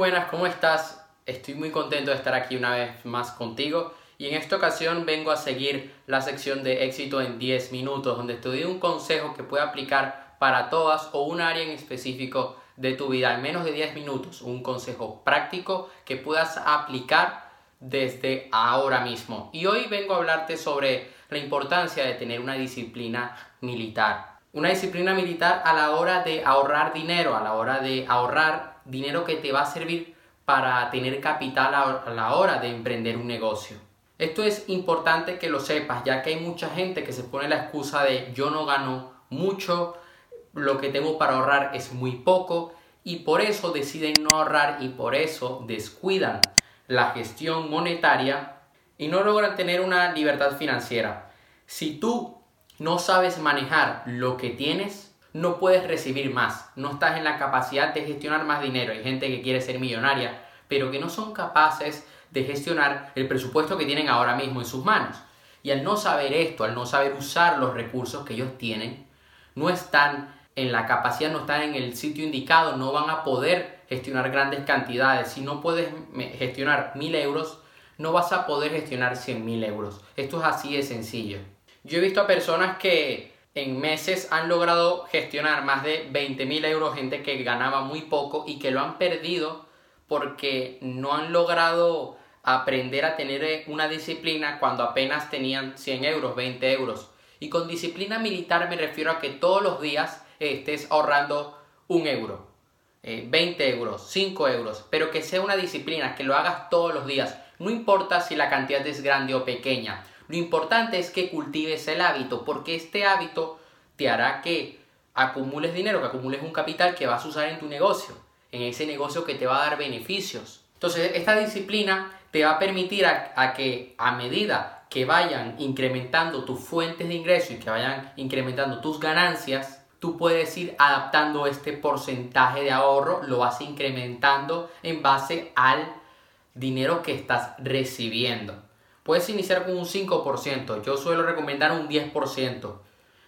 buenas, ¿cómo estás? Estoy muy contento de estar aquí una vez más contigo y en esta ocasión vengo a seguir la sección de éxito en 10 minutos donde te doy un consejo que puede aplicar para todas o un área en específico de tu vida en menos de 10 minutos, un consejo práctico que puedas aplicar desde ahora mismo. Y hoy vengo a hablarte sobre la importancia de tener una disciplina militar. Una disciplina militar a la hora de ahorrar dinero, a la hora de ahorrar dinero que te va a servir para tener capital a la hora de emprender un negocio. Esto es importante que lo sepas, ya que hay mucha gente que se pone la excusa de yo no gano mucho, lo que tengo para ahorrar es muy poco y por eso deciden no ahorrar y por eso descuidan la gestión monetaria y no logran tener una libertad financiera. Si tú no sabes manejar lo que tienes, no puedes recibir más, no estás en la capacidad de gestionar más dinero. Hay gente que quiere ser millonaria, pero que no son capaces de gestionar el presupuesto que tienen ahora mismo en sus manos. Y al no saber esto, al no saber usar los recursos que ellos tienen, no están en la capacidad, no están en el sitio indicado, no van a poder gestionar grandes cantidades. Si no puedes gestionar mil euros, no vas a poder gestionar cien mil euros. Esto es así de sencillo. Yo he visto a personas que en meses han logrado gestionar más de 20 mil euros, gente que ganaba muy poco y que lo han perdido porque no han logrado aprender a tener eh, una disciplina cuando apenas tenían 100 euros, 20 euros. Y con disciplina militar me refiero a que todos los días estés ahorrando un euro, 20 eh, euros, 5 euros, pero que sea una disciplina, que lo hagas todos los días. No importa si la cantidad es grande o pequeña. Lo importante es que cultives el hábito, porque este hábito te hará que acumules dinero, que acumules un capital que vas a usar en tu negocio, en ese negocio que te va a dar beneficios. Entonces, esta disciplina te va a permitir a, que a medida que vayan incrementando tus fuentes de ingreso y que vayan incrementando tus ganancias, tú puedes ir adaptando este porcentaje de ahorro, lo vas incrementando en base al dinero que estás recibiendo. Puedes iniciar con un 5%. Yo suelo recomendar un 10%.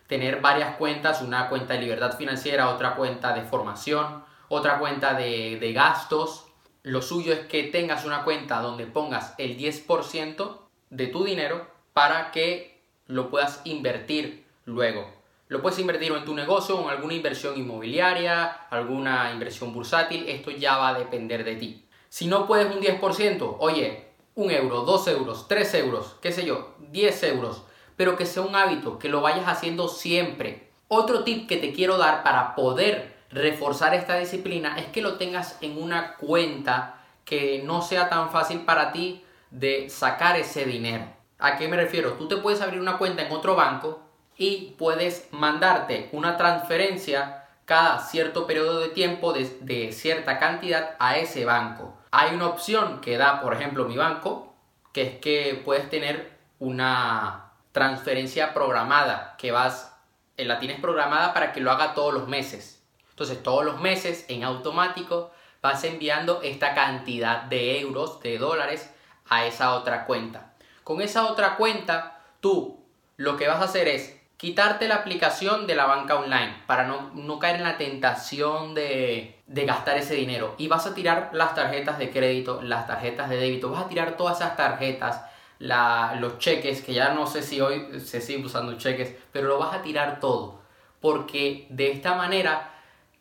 Tener varias cuentas, una cuenta de libertad financiera, otra cuenta de formación, otra cuenta de, de gastos. Lo suyo es que tengas una cuenta donde pongas el 10% de tu dinero para que lo puedas invertir luego. Lo puedes invertir en tu negocio en alguna inversión inmobiliaria, alguna inversión bursátil. Esto ya va a depender de ti. Si no puedes un 10%, oye, un euro, dos euros, tres euros, qué sé yo, 10 euros, pero que sea un hábito, que lo vayas haciendo siempre. Otro tip que te quiero dar para poder reforzar esta disciplina es que lo tengas en una cuenta que no sea tan fácil para ti de sacar ese dinero. ¿A qué me refiero? Tú te puedes abrir una cuenta en otro banco y puedes mandarte una transferencia cada cierto periodo de tiempo de, cierta cantidad a ese banco. Hay una opción que da, por ejemplo, mi banco, que es que puedes tener una transferencia programada, que vas, eh, la tienes programada para que lo haga todos los meses. Entonces, todos los meses, en automático, vas enviando esta cantidad de euros, de dólares, a esa otra cuenta. Con esa otra cuenta, tú lo que vas a hacer es quitarte la aplicación de la banca online para no, caer en la tentación de, gastar ese dinero. Y vas a tirar las tarjetas de crédito, las tarjetas de débito, vas a tirar todas esas tarjetas, los cheques, que ya no sé si hoy se sigue usando cheques, pero lo vas a tirar todo. Porque de esta manera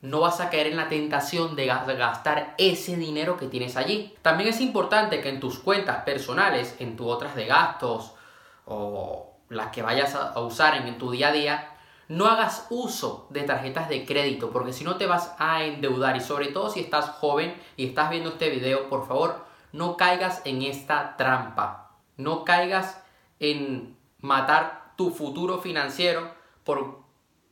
no vas a caer en la tentación de gastar ese dinero que tienes allí. También es importante que en tus cuentas personales, en tus otras de gastos o las que vayas a usar en tu día a día, no hagas uso de tarjetas de crédito, porque si no te vas a endeudar y sobre todo si estás joven y estás viendo este video, por favor, no caigas en esta trampa. No caigas en matar tu futuro financiero por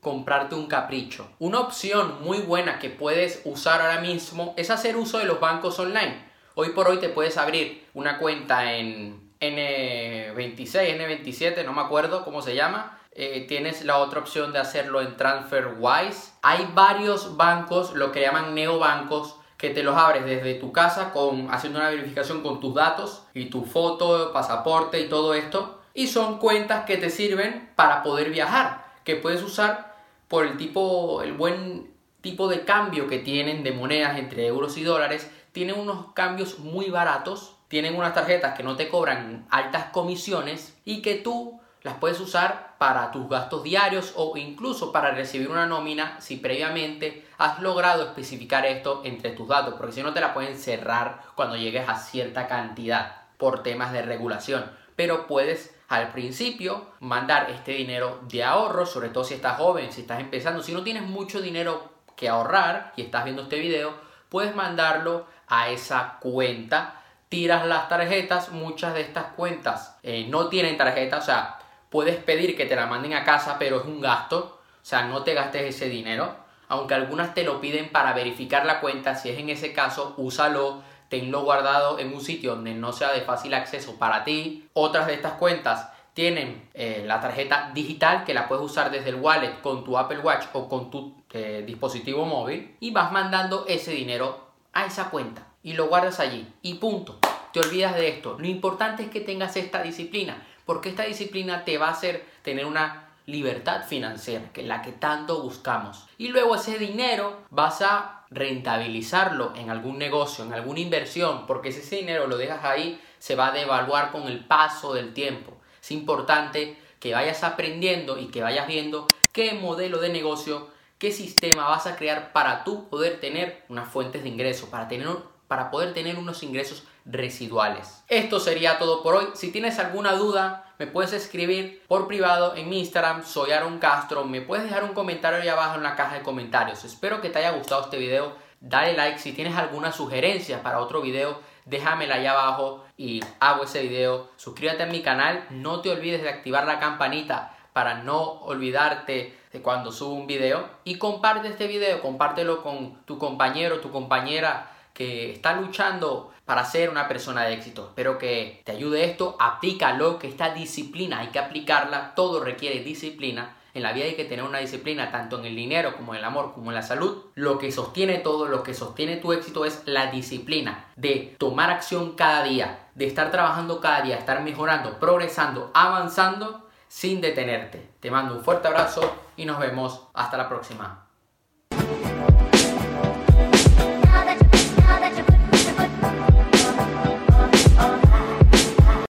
comprarte un capricho. Una opción muy buena que puedes usar ahora mismo es hacer uso de los bancos online. Hoy por hoy te puedes abrir una cuenta en N26, N27, no me acuerdo cómo se llama. Eh, tienes la otra opción de hacerlo en TransferWise. Hay varios bancos, lo que llaman neobancos, que te los abres desde tu casa con, haciendo una verificación con tus datos y tu foto, pasaporte y todo esto. Y son cuentas que te sirven para poder viajar, que puedes usar por el tipo, el buen tipo de cambio que tienen de monedas entre euros y dólares tienen unos cambios muy baratos, tienen unas tarjetas que no te cobran altas comisiones y que tú las puedes usar para tus gastos diarios o incluso para recibir una nómina si previamente has logrado especificar esto entre tus datos, porque si no te la pueden cerrar cuando llegues a cierta cantidad por temas de regulación. Pero puedes al principio mandar este dinero de ahorro, sobre todo si estás joven, si estás empezando, si no tienes mucho dinero que ahorrar y estás viendo este video, puedes mandarlo a esa cuenta tiras las tarjetas, muchas de estas cuentas eh, no tienen tarjeta, o sea, puedes pedir que te la manden a casa, pero es un gasto, o sea, no te gastes ese dinero, aunque algunas te lo piden para verificar la cuenta, si es en ese caso, úsalo, tenlo guardado en un sitio donde no sea de fácil acceso para ti. Otras de estas cuentas tienen eh, la tarjeta digital que la puedes usar desde el wallet con tu Apple Watch o con tu eh, dispositivo móvil y vas mandando ese dinero a esa cuenta y lo guardas allí y punto. Te olvidas de esto. Lo importante es que tengas esta disciplina porque esta disciplina te va a hacer tener una libertad financiera, que es la que tanto buscamos. Y luego ese dinero vas a rentabilizarlo en algún negocio, en alguna inversión, porque ese dinero lo dejas ahí, se va a devaluar con el paso del tiempo. Es importante que vayas aprendiendo y que vayas viendo qué modelo de negocio, qué sistema vas a crear para tú poder tener unas fuentes de ingreso, para tener para poder tener unos ingresos residuales. Esto sería todo por hoy. Si tienes alguna duda, me puedes escribir por privado en mi Instagram, soy Aaron Castro. Me puedes dejar un comentario ahí abajo en la caja de comentarios. Espero que te haya gustado este video. Dale like. Si tienes alguna sugerencia para otro video, déjamela ahí abajo y hago ese video. Suscríbete a mi canal. No te olvides de activar la campanita para no olvidarte de cuando subo un video. Y comparte este video, compártelo con tu compañero, tu compañera que está luchando para ser una persona de éxito. Espero que te ayude esto, aplícalo, que esta disciplina hay que aplicarla, todo requiere disciplina. En la vida hay que tener una disciplina tanto en el dinero como en el amor como en la salud. Lo que sostiene todo, lo que sostiene tu éxito es la disciplina de tomar acción cada día, de estar trabajando cada día, estar mejorando, progresando, avanzando sin detenerte. Te mando un fuerte abrazo y nos vemos hasta la próxima.